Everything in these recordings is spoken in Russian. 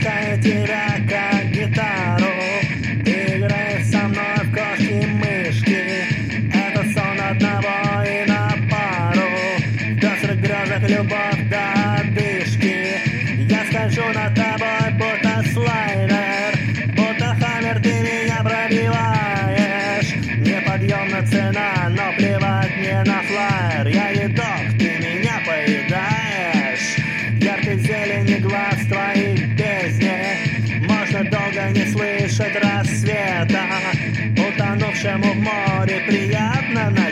伝えてら приятно на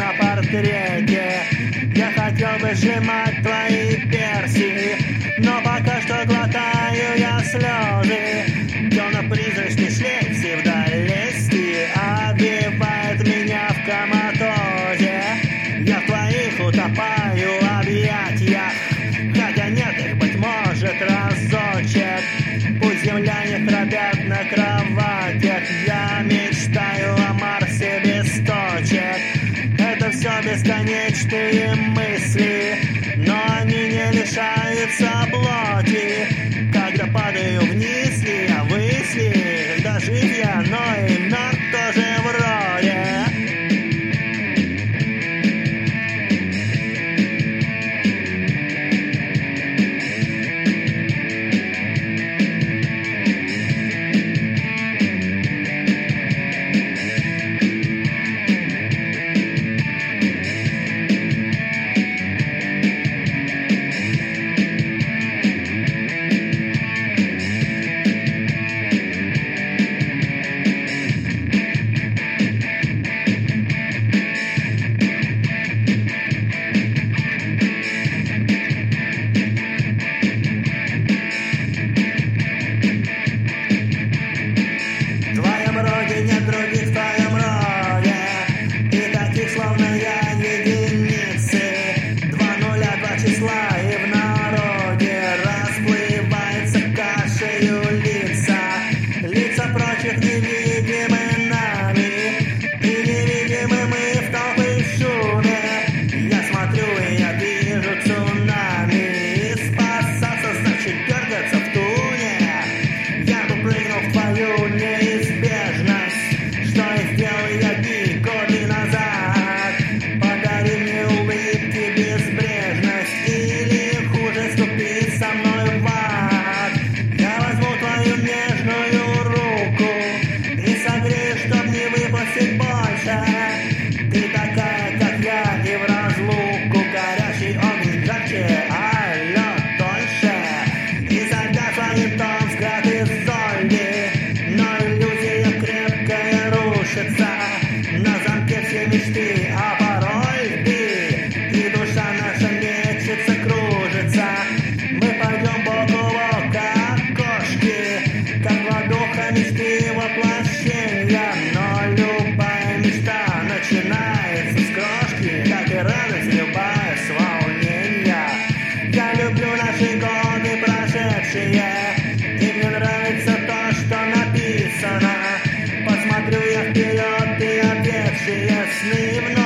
на портрете Я хотел бы сжимать твои Slavnaya. name.